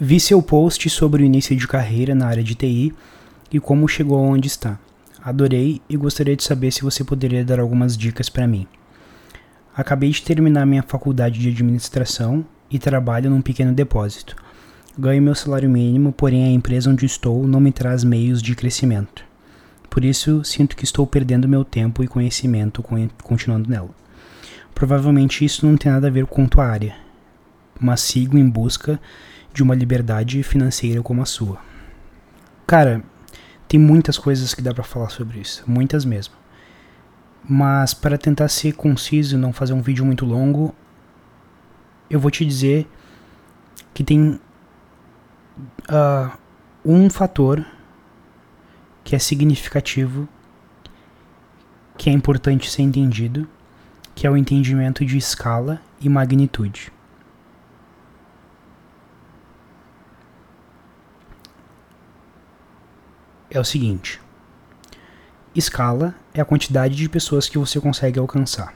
Vi seu post sobre o início de carreira na área de TI e como chegou onde está. Adorei e gostaria de saber se você poderia dar algumas dicas para mim. Acabei de terminar minha faculdade de administração e trabalho num pequeno depósito. Ganho meu salário mínimo, porém a empresa onde estou não me traz meios de crescimento. Por isso, sinto que estou perdendo meu tempo e conhecimento continuando nela. Provavelmente isso não tem nada a ver com tua área, mas sigo em busca de uma liberdade financeira como a sua. Cara, tem muitas coisas que dá para falar sobre isso, muitas mesmo. Mas para tentar ser conciso e não fazer um vídeo muito longo, eu vou te dizer que tem uh, um fator que é significativo, que é importante ser entendido, que é o entendimento de escala e magnitude. É o seguinte: escala é a quantidade de pessoas que você consegue alcançar.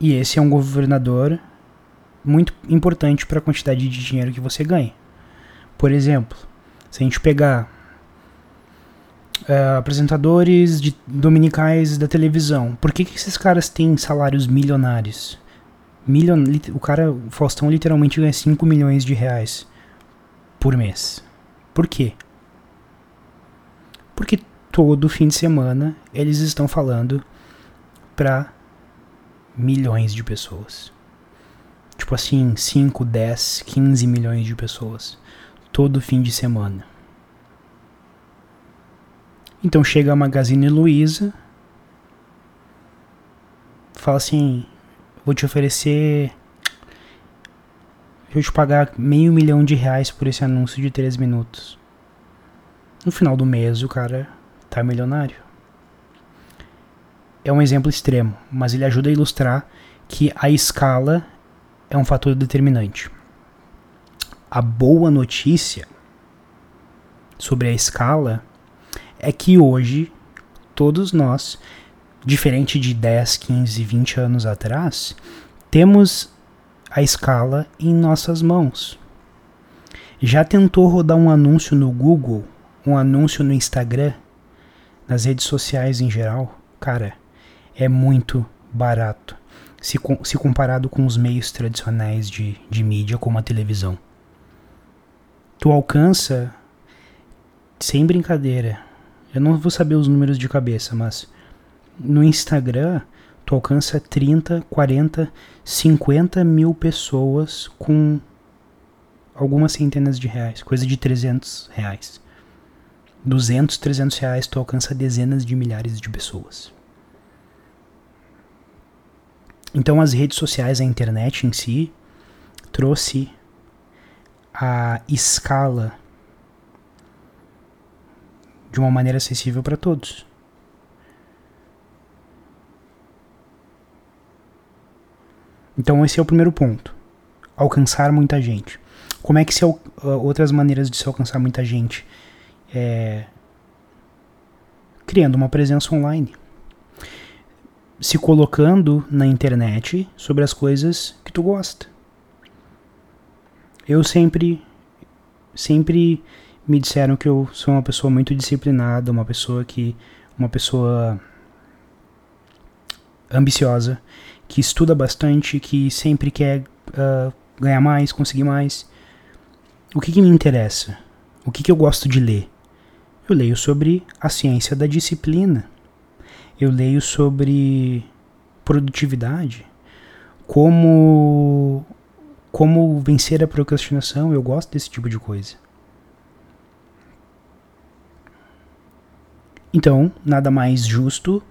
E esse é um governador muito importante para a quantidade de dinheiro que você ganha. Por exemplo, se a gente pegar uh, apresentadores de dominicais da televisão, por que, que esses caras têm salários milionários? Milion, o cara, o Faustão literalmente ganha 5 milhões de reais por mês. Por quê? Porque todo fim de semana eles estão falando para milhões de pessoas. Tipo assim, 5, 10, 15 milhões de pessoas. Todo fim de semana. Então chega a Magazine Luiza, fala assim: vou te oferecer eu te pagar meio milhão de reais por esse anúncio de 3 minutos. No final do mês, o cara tá milionário. É um exemplo extremo, mas ele ajuda a ilustrar que a escala é um fator determinante. A boa notícia sobre a escala é que hoje todos nós, diferente de 10, 15, 20 anos atrás, temos a escala em nossas mãos. Já tentou rodar um anúncio no Google, um anúncio no Instagram, nas redes sociais em geral? Cara, é muito barato se, se comparado com os meios tradicionais de, de mídia, como a televisão. Tu alcança, sem brincadeira, eu não vou saber os números de cabeça, mas no Instagram tu alcança 30, 40, 50 mil pessoas com algumas centenas de reais, coisa de 300 reais. 200, 300 reais tu alcança dezenas de milhares de pessoas. Então as redes sociais, a internet em si, trouxe a escala de uma maneira acessível para todos. Então esse é o primeiro ponto. Alcançar muita gente. Como é que se uh, outras maneiras de se alcançar muita gente? É, criando uma presença online. Se colocando na internet sobre as coisas que tu gosta. Eu sempre sempre me disseram que eu sou uma pessoa muito disciplinada, uma pessoa que uma pessoa ambiciosa que estuda bastante, que sempre quer uh, ganhar mais, conseguir mais. O que, que me interessa? O que, que eu gosto de ler? Eu leio sobre a ciência da disciplina. Eu leio sobre produtividade, como como vencer a procrastinação. Eu gosto desse tipo de coisa. Então, nada mais justo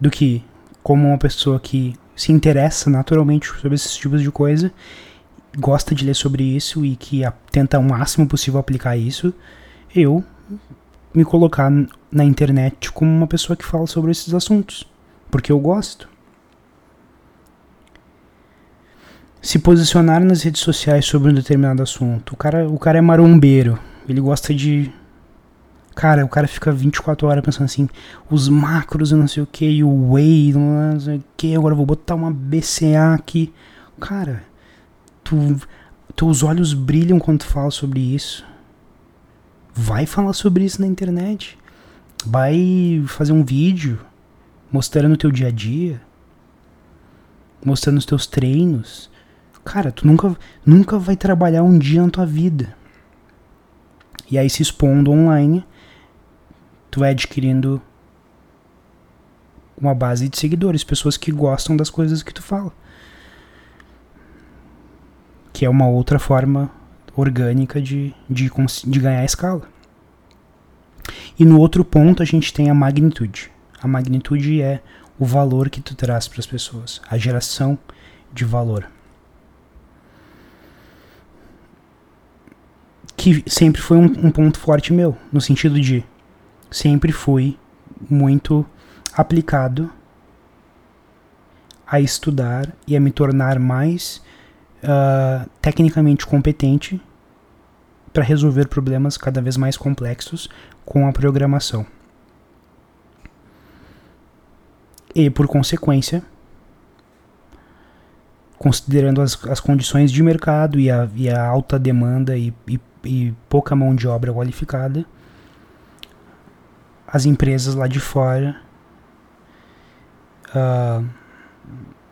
do que como uma pessoa que se interessa naturalmente sobre esses tipos de coisa, gosta de ler sobre isso e que tenta o máximo possível aplicar isso, eu me colocar na internet como uma pessoa que fala sobre esses assuntos, porque eu gosto. Se posicionar nas redes sociais sobre um determinado assunto. O cara, o cara é marombeiro, ele gosta de Cara, o cara fica 24 horas pensando assim, os macros e não sei o que, e o whey, não sei o que, agora vou botar uma BCA aqui. Cara, Tu, teus olhos brilham quando tu fala sobre isso. Vai falar sobre isso na internet. Vai fazer um vídeo mostrando o teu dia a dia, mostrando os teus treinos. Cara, tu nunca, nunca vai trabalhar um dia na tua vida. E aí se expondo online, tu vai adquirindo uma base de seguidores, pessoas que gostam das coisas que tu fala. Que é uma outra forma orgânica de, de, de ganhar escala. E no outro ponto a gente tem a magnitude. A magnitude é o valor que tu traz para as pessoas, a geração de valor. Que sempre foi um, um ponto forte meu, no sentido de sempre fui muito aplicado a estudar e a me tornar mais uh, tecnicamente competente para resolver problemas cada vez mais complexos com a programação. E, por consequência, considerando as, as condições de mercado e a, e a alta demanda e, e, e pouca mão de obra qualificada, as empresas lá de fora uh,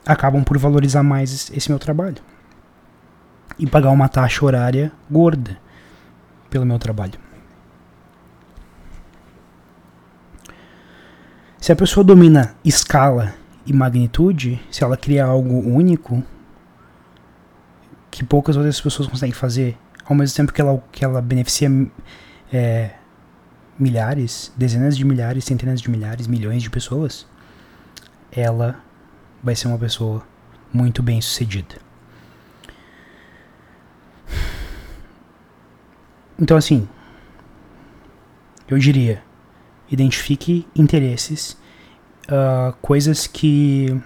acabam por valorizar mais esse meu trabalho e pagar uma taxa horária gorda pelo meu trabalho. Se a pessoa domina escala e magnitude, se ela cria algo único que poucas outras pessoas conseguem fazer, ao mesmo tempo que ela, que ela beneficia é, milhares, dezenas de milhares, centenas de milhares, milhões de pessoas, ela vai ser uma pessoa muito bem sucedida. Então, assim, eu diria: identifique interesses, uh, coisas que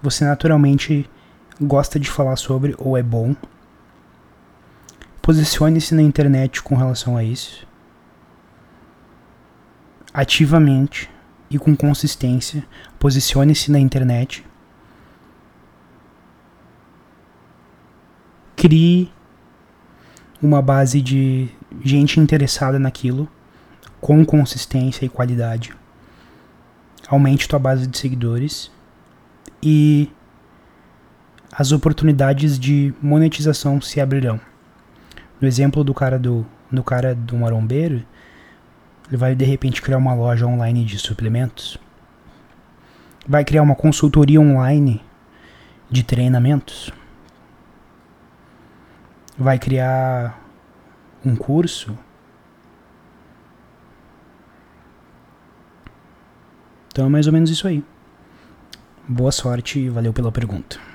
você naturalmente gosta de falar sobre ou é bom. Posicione-se na internet com relação a isso. Ativamente e com consistência, posicione-se na internet. Crie uma base de gente interessada naquilo com consistência e qualidade. Aumente tua base de seguidores e as oportunidades de monetização se abrirão. No exemplo do cara do, do cara do marombeiro, ele vai de repente criar uma loja online de suplementos. Vai criar uma consultoria online de treinamentos. Vai criar um curso Então é mais ou menos isso aí. Boa sorte e valeu pela pergunta.